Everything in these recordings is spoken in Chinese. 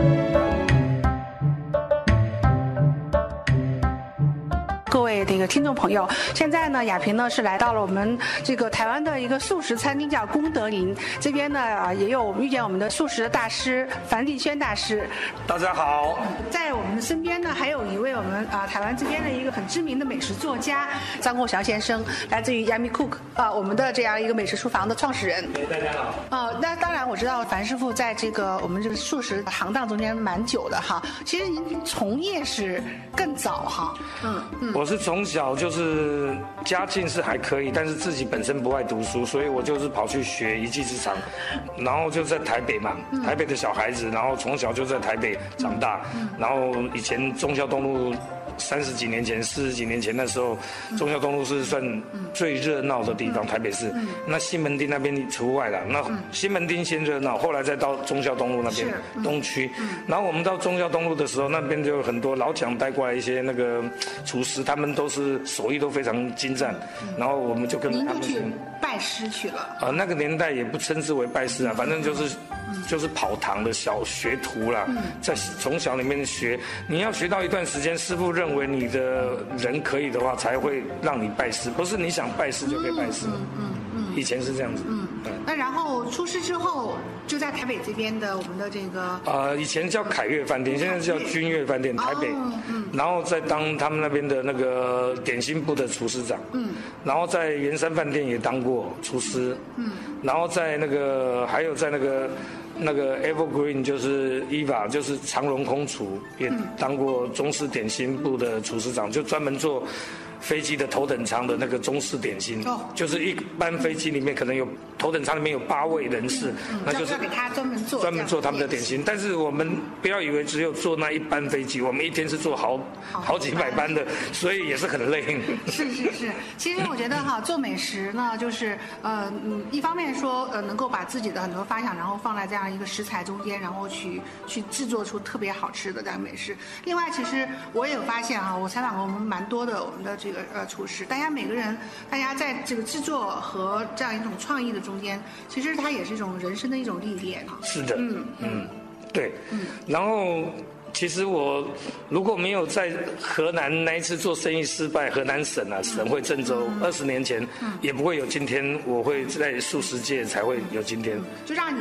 各这个听众朋友，现在呢，亚萍呢是来到了我们这个台湾的一个素食餐厅，叫功德林。这边呢啊也有遇见我们的素食的大师樊立轩大师。大家好，在我们的身边呢，还有一位我们啊台湾这边的一个很知名的美食作家张国祥先生，来自于 Yummy Cook 啊，我们的这样一个美食厨房的创始人。大家好。啊，那当然我知道樊师傅在这个我们这个素食行当中间蛮久的哈。其实您从业是更早哈。嗯嗯。我是从小就是家境是还可以，但是自己本身不爱读书，所以我就是跑去学一技之长，然后就在台北嘛，台北的小孩子，然后从小就在台北长大，然后以前忠孝东路。三十几年前、四十几年前那时候，中孝东路是算最热闹的地方，台北市。那西门町那边除外了。那西门町先热闹，后来再到中孝东路那边东区。然后我们到中孝东路的时候，那边就有很多老蒋带过来一些那个厨师，他们都是手艺都非常精湛。然后我们就跟他们去拜师去了。啊，那个年代也不称之为拜师啊，反正就是就是跑堂的小学徒啦，在从小里面学，你要学到一段时间，师傅认。为你的人可以的话，才会让你拜师，不是你想拜师就可以拜师。嗯嗯嗯，以前是这样子。嗯，那然后出师之后，就在台北这边的我们的这个。呃，以前叫凯悦饭店，现在叫君悦饭店，台北。嗯。然后再当他们那边的那个点心部的厨师长。嗯。然后在圆山饭店也当过厨师。嗯。然后在那个还有在那个。那个 Evergreen 就是 Eva，就是长荣空厨，也当过中式点心部的厨师长，就专门做。飞机的头等舱的那个中式点心，就是一班飞机里面可能有头等舱里面有八位人士，那就是给他专门做专门做他们的点心。但是我们不要以为只有坐那一班飞机，我们一天是坐好好几百班的，所以也是很累。是是是，其实我觉得哈，做美食呢，就是呃嗯，一方面说呃能够把自己的很多发想，然后放在这样一个食材中间，然后去去制作出特别好吃的这样美食。另外，其实我也有发现哈，我采访过我们蛮多的我们的这。这个呃，厨师，大家每个人，大家在这个制作和这样一种创意的中间，其实它也是一种人生的一种历练哈。是的，嗯嗯，对，嗯。然后，其实我如果没有在河南那一次做生意失败，河南省啊，省会郑州，二十年前，也不会有今天，我会在素食界才会有今天。就让你。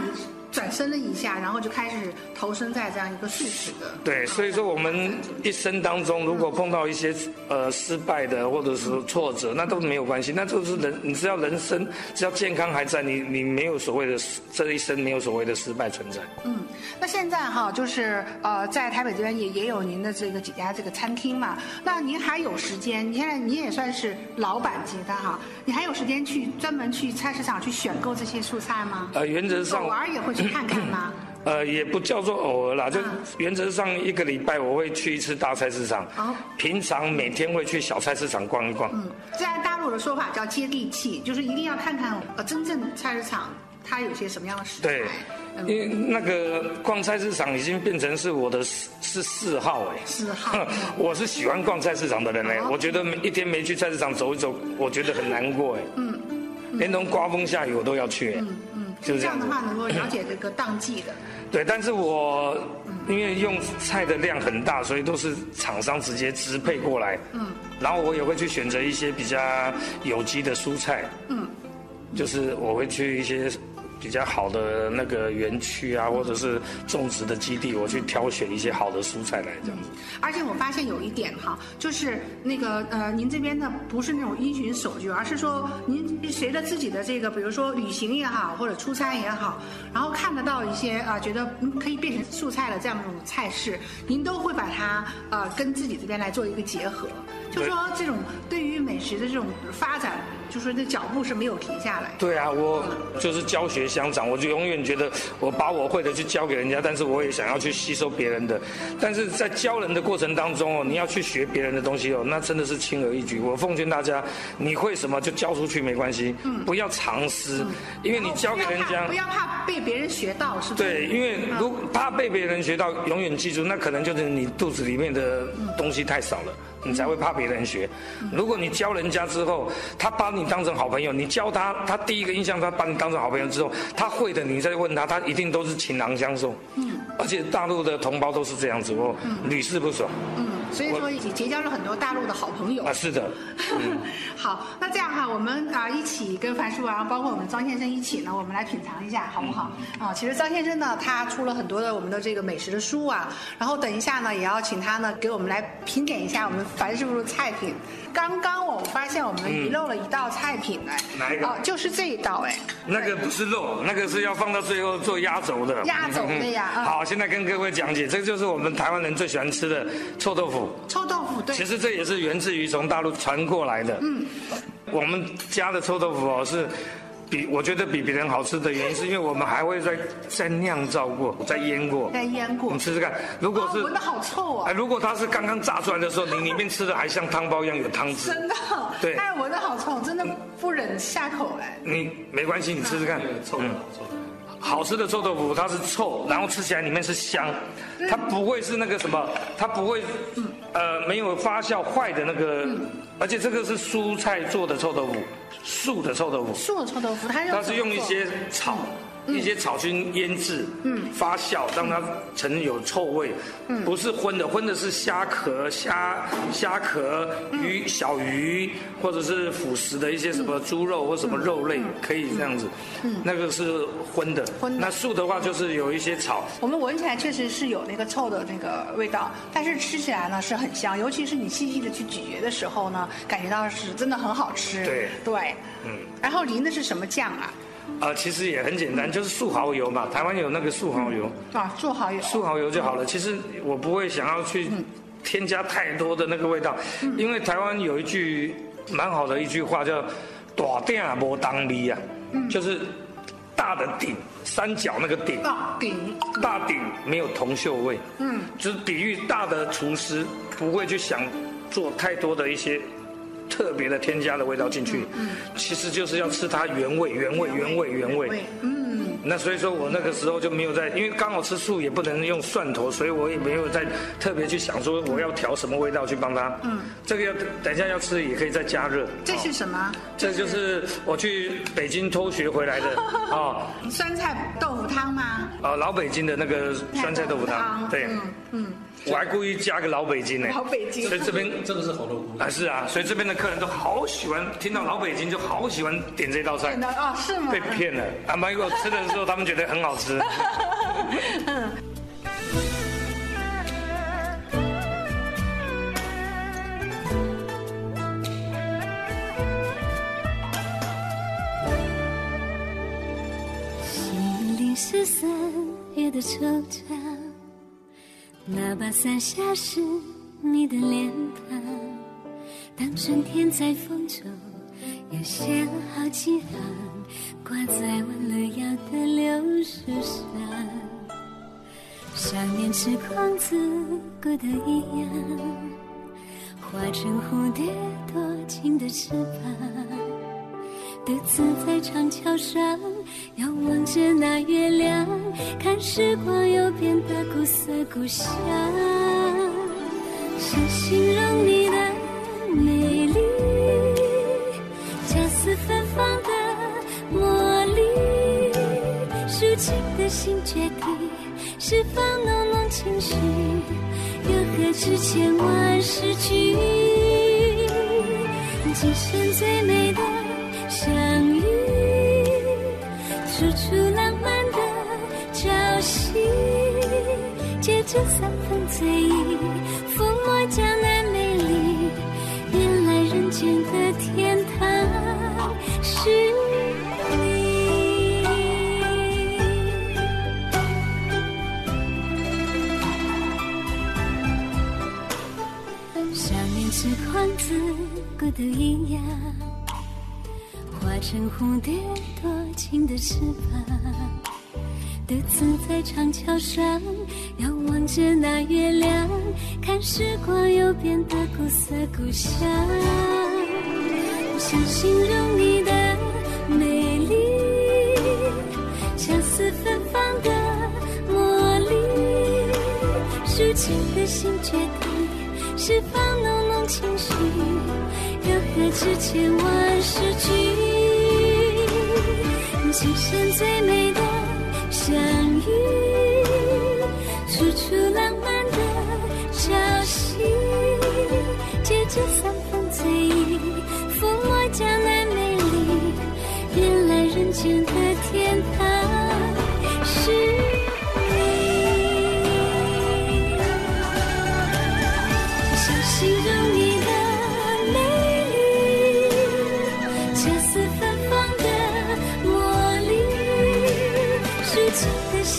转身了一下，然后就开始投身在这样一个素食的。对，所以说我们一生当中，如果碰到一些呃失败的或者是挫折，那都没有关系，那就是人，你只要人生只要健康还在，你你没有所谓的这一生没有所谓的失败存在。嗯，那现在哈，就是呃，在台北这边也也有您的这个几家这个餐厅嘛，那您还有时间？你现在你也算是老板级的哈，你还有时间去专门去菜市场去选购这些蔬菜吗？呃，原则上偶尔也会。去看看吗？呃，也不叫做偶尔啦，就原则上一个礼拜我会去一次大菜市场。哦。平常每天会去小菜市场逛一逛。嗯，在大陆的说法叫接地气，就是一定要看看呃真正菜市场它有些什么样的食材。对，因为那个逛菜市场已经变成是我的是嗜好哎。嗜好。我是喜欢逛菜市场的人哎，我觉得一天没去菜市场走一走，我觉得很难过哎。嗯。连同刮风下雨我都要去哎。嗯。就这样的话，能够了解这个当季的。对，但是我因为用菜的量很大，所以都是厂商直接支配过来。嗯。然后我也会去选择一些比较有机的蔬菜。嗯。就是我会去一些。比较好的那个园区啊，或者是种植的基地，我去挑选一些好的蔬菜来这样子。而且我发现有一点哈，就是那个呃，您这边呢不是那种因循守旧，而是说您随着自己的这个，比如说旅行也好，或者出差也好，然后看得到一些啊，觉得可以变成素菜的这样一种菜式，您都会把它呃跟自己这边来做一个结合。就说这种对于美食的这种发展，就是那脚步是没有停下来。对啊，我就是教学相长，我就永远觉得我把我会的去教给人家，但是我也想要去吸收别人的。但是在教人的过程当中哦，你要去学别人的东西哦，那真的是轻而易举。我奉劝大家，你会什么就教出去没关系，不要藏私，因为你教给人家不要怕被别人。学到是吧？对，因为如怕被别人学到，永远记住，那可能就是你肚子里面的东西太少了，你才会怕别人学。如果你教人家之后，他把你当成好朋友，你教他，他第一个印象他把你当成好朋友之后，他会的，你再问他，他一定都是情囊相授。嗯，而且大陆的同胞都是这样子，我屡试不爽。嗯，所以说也结交了很多大陆的好朋友啊，。是的，好，那这样哈，我们啊一起跟樊叔啊，包括我们张先生一起呢，我们来品尝一下，好不好？啊，其实张先生呢，他出了很多的我们的这个美食的书啊，然后等一下呢，也要请他呢给我们来评点一下我们樊师傅的菜品。刚刚我发现我们遗漏了一道菜品哎，哪一个哦，就是这一道哎，那个不是肉，那个是要放到最后做压轴的。压轴的呀 嗯好，现在跟各位讲解，这就是我们台湾人最喜欢吃的臭豆腐。臭豆腐对其，实这也是源自于从大陆传过来的。嗯，我们家的臭豆腐哦是。比我觉得比别人好吃的原因，是因为我们还会再再酿造过、再腌过。再腌过你。吃吃看，如果哦，是闻的好臭哎，哦，如果它是刚刚炸出来的时候，你里面吃的还像汤包一样有汤汁。真的，对但是闻的好臭，真的不忍下口哎。你没关系，你吃吃看。臭的臭的。好吃的臭豆腐，它是臭，然后吃起来里面是香，它不会是那个什么，它不会，呃，没有发酵坏的那个，而且这个是蔬菜做的臭豆腐，素的臭豆腐，素的臭豆腐，它是它是用一些草，一些草菌腌制，嗯，发酵让它成有臭味，嗯，不是荤的，荤的是虾壳、虾虾壳、鱼、小鱼，或者是腐食的一些什么猪肉或什么肉类，可以这样子，嗯，那个是荤的，荤的。那素的话就是有一些草，我们闻起来确实是有那个臭的那个味道，但是吃起来呢是很香，尤其是你细细的去咀嚼的时候呢，感觉到是真的很好吃。对对，嗯，然后淋的是什么酱啊？呃，其实也很简单，就是素蚝油嘛，台湾有那个素蚝油。啊，素蚝油。素蚝油就好了。其实我不会想要去添加太多的那个味道，因为台湾有一句蛮好的一句话叫“大鼎无当味”啊，就是大的鼎，三角那个鼎，大鼎。大鼎没有铜锈味。嗯，就是比喻大的厨师不会去想做太多的一些。特别的添加的味道进去，其实就是要吃它原味、原味、原味、原味。嗯，那所以说我那个时候就没有在，因为刚好吃素也不能用蒜头，所以我也没有在特别去想说我要调什么味道去帮他。嗯，这个要等一下要吃也可以再加热。这是什么？这就是我去北京偷学回来的啊 酸菜豆腐汤吗？啊老北京的那个酸菜豆腐汤，对，嗯嗯，我还故意加个老北京呢。老北京所以这边这个是红豆菇，啊是啊，所以这边的客人都好喜欢听到老北京就好喜欢点这道菜点。的哦，是吗？被骗了，啊，结果吃的时候他们觉得很好吃。心里是三月的惆怅，那把伞下是你的脸庞。当春天在风中又写了好几行，挂在弯了腰的柳树上。想念痴狂自古的一样，化成蝴蝶多情的翅膀。独自在长桥上，遥望着那月亮，看时光又变得古色古香。想形容你的心决定，释放浓浓情绪，又何止千万诗句？今生最美的相遇，处处浪漫的朝夕，借着三分醉意，想念是狂子孤独一样，化成蝴蝶多情的翅膀，独自在长桥上仰望着那月亮，看时光有变的古色古香。想形容你的美丽，相思芬芳的茉莉，抒情的心却。释放浓浓情绪，又何止千万诗句？今生最美的相遇，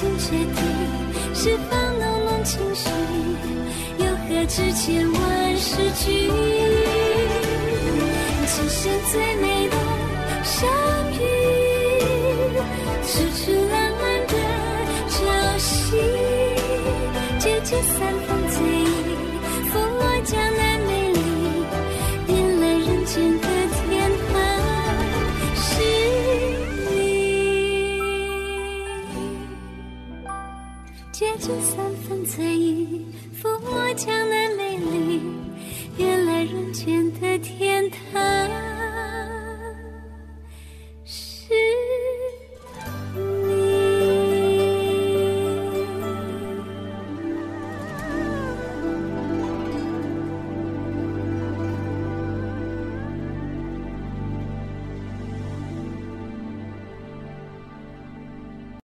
心决定，释放浓浓情绪，又何止千万诗句？今生最美的相遇，处处浪漫的朝夕，借着三分